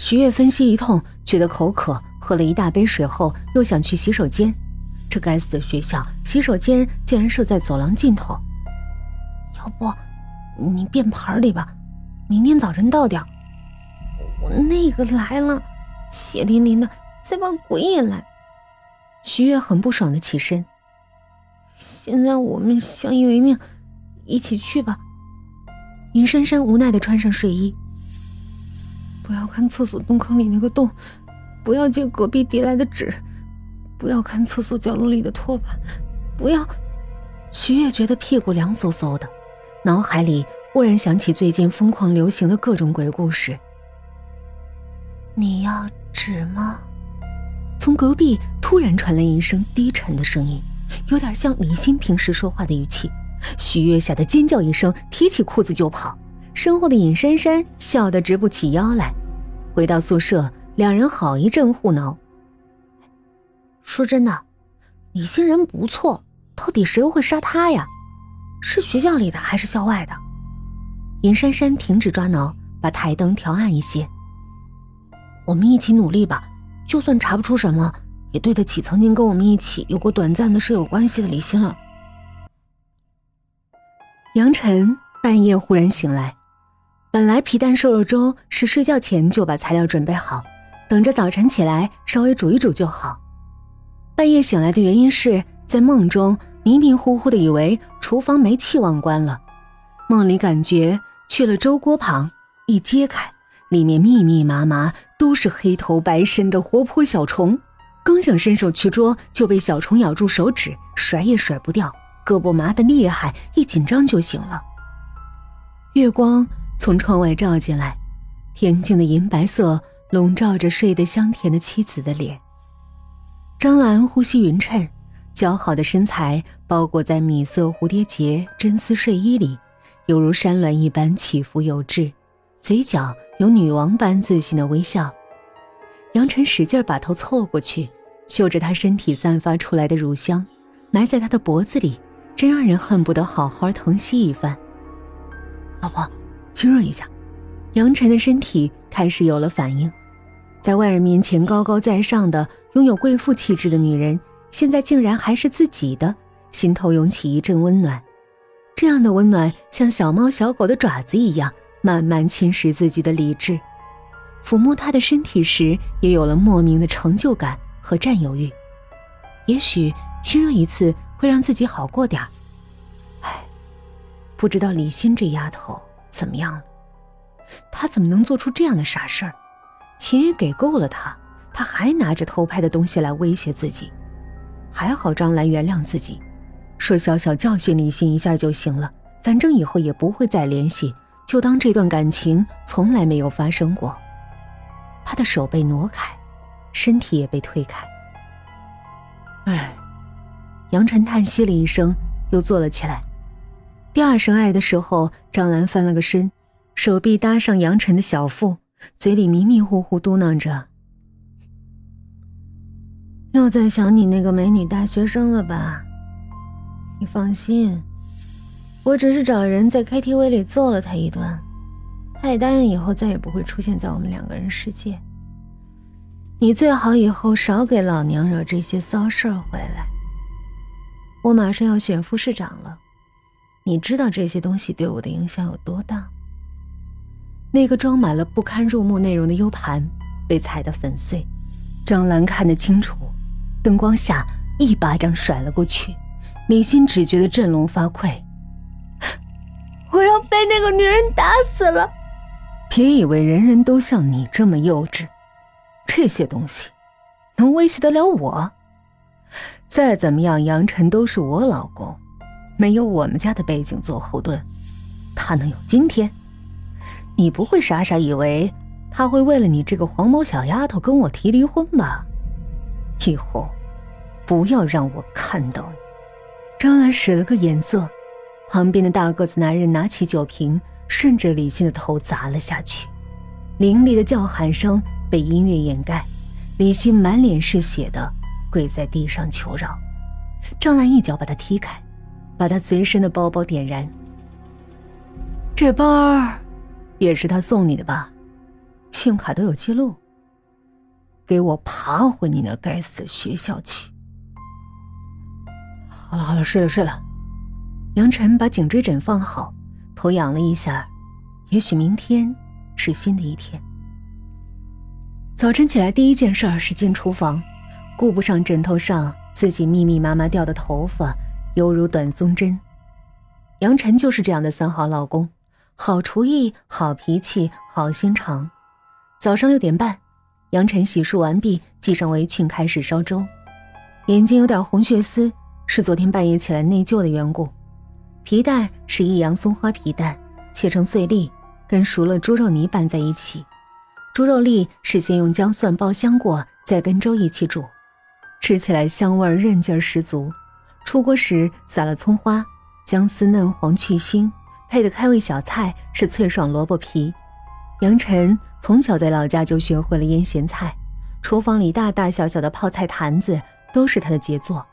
徐月分析一通，觉得口渴，喝了一大杯水后，又想去洗手间。这该死的学校洗手间竟然设在走廊尽头。要不，你便盆里吧，明天早晨倒掉。我那个来了，血淋淋的，再把鬼也来。徐月很不爽的起身。现在我们相依为命，一起去吧。尹珊珊无奈的穿上睡衣。不要看厕所洞坑里那个洞，不要借隔壁递来的纸，不要看厕所角落里的拖把，不要。徐月觉得屁股凉飕飕的，脑海里忽然想起最近疯狂流行的各种鬼故事。你要纸吗？从隔壁突然传来一声低沉的声音，有点像李欣平时说话的语气。徐月吓得尖叫一声，提起裤子就跑。身后的尹珊珊笑得直不起腰来。回到宿舍，两人好一阵互挠。说真的，李欣人不错，到底谁会杀他呀？是学校里的还是校外的？尹珊珊停止抓挠，把台灯调暗一些。我们一起努力吧，就算查不出什么，也对得起曾经跟我们一起有过短暂的舍友关系的李欣了。杨晨半夜忽然醒来。本来皮蛋瘦肉粥是睡觉前就把材料准备好，等着早晨起来稍微煮一煮就好。半夜醒来的原因是在梦中迷迷糊糊的以为厨房煤气忘关了，梦里感觉去了粥锅旁，一揭开，里面密密麻麻都是黑头白身的活泼小虫，刚想伸手去捉，就被小虫咬住手指，甩也甩不掉，胳膊麻的厉害，一紧张就醒了。月光。从窗外照进来，恬静的银白色笼罩着睡得香甜的妻子的脸。张兰呼吸匀称，姣好的身材包裹在米色蝴蝶结真丝睡衣里，犹如山峦一般起伏有致，嘴角有女王般自信的微笑。杨晨使劲把头凑过去，嗅着她身体散发出来的乳香，埋在她的脖子里，真让人恨不得好好疼惜一番。老婆。亲热一下，杨晨的身体开始有了反应。在外人面前高高在上的、拥有贵妇气质的女人，现在竟然还是自己的，心头涌起一阵温暖。这样的温暖像小猫小狗的爪子一样，慢慢侵蚀自己的理智。抚摸她的身体时，也有了莫名的成就感和占有欲。也许亲热一次会让自己好过点儿。唉，不知道李欣这丫头。怎么样了？他怎么能做出这样的傻事儿？钱也给够了他，他还拿着偷拍的东西来威胁自己。还好张兰原谅自己，说小小教训李欣一下就行了，反正以后也不会再联系，就当这段感情从来没有发生过。他的手被挪开，身体也被推开。唉，杨晨叹息了一声，又坐了起来。第二声爱的时候，张兰翻了个身，手臂搭上杨晨的小腹，嘴里迷迷糊糊嘟囔着：“又在想你那个美女大学生了吧？你放心，我只是找人在 KTV 里揍了她一顿，她也答应以后再也不会出现在我们两个人世界。你最好以后少给老娘惹这些骚事儿回来。我马上要选副市长了。”你知道这些东西对我的影响有多大？那个装满了不堪入目内容的 U 盘被踩得粉碎，张兰看得清楚，灯光下一巴掌甩了过去，李欣只觉得振聋发聩。我要被那个女人打死了！别以为人人都像你这么幼稚，这些东西能威胁得了我？再怎么样，杨晨都是我老公。没有我们家的背景做后盾，他能有今天？你不会傻傻以为他会为了你这个黄毛小丫头跟我提离婚吧？以后不要让我看到你！张兰使了个眼色，旁边的大个子男人拿起酒瓶，顺着李欣的头砸了下去。凌厉的叫喊声被音乐掩盖，李欣满脸是血的跪在地上求饶。张兰一脚把他踢开。把他随身的包包点燃。这包儿，也是他送你的吧？信用卡都有记录。给我爬回你那该死的学校去！好了好了，睡了睡了。杨晨把颈椎枕放好，头仰了一下，也许明天是新的一天。早晨起来第一件事是进厨房，顾不上枕头上自己密密麻麻掉的头发，犹如短松针。杨晨就是这样的三好老公，好厨艺，好脾气，好心肠。早上六点半。杨晨洗漱完毕，系上围裙，开始烧粥。眼睛有点红血丝，是昨天半夜起来内疚的缘故。皮蛋是益阳松花皮蛋，切成碎粒，跟熟了猪肉泥拌在一起。猪肉粒是先用姜蒜爆香过，再跟粥一起煮，吃起来香味韧劲十足。出锅时撒了葱花，姜丝嫩黄去腥，配的开胃小菜是脆爽萝卜皮。杨晨从小在老家就学会了腌咸菜，厨房里大大小小的泡菜坛子都是他的杰作。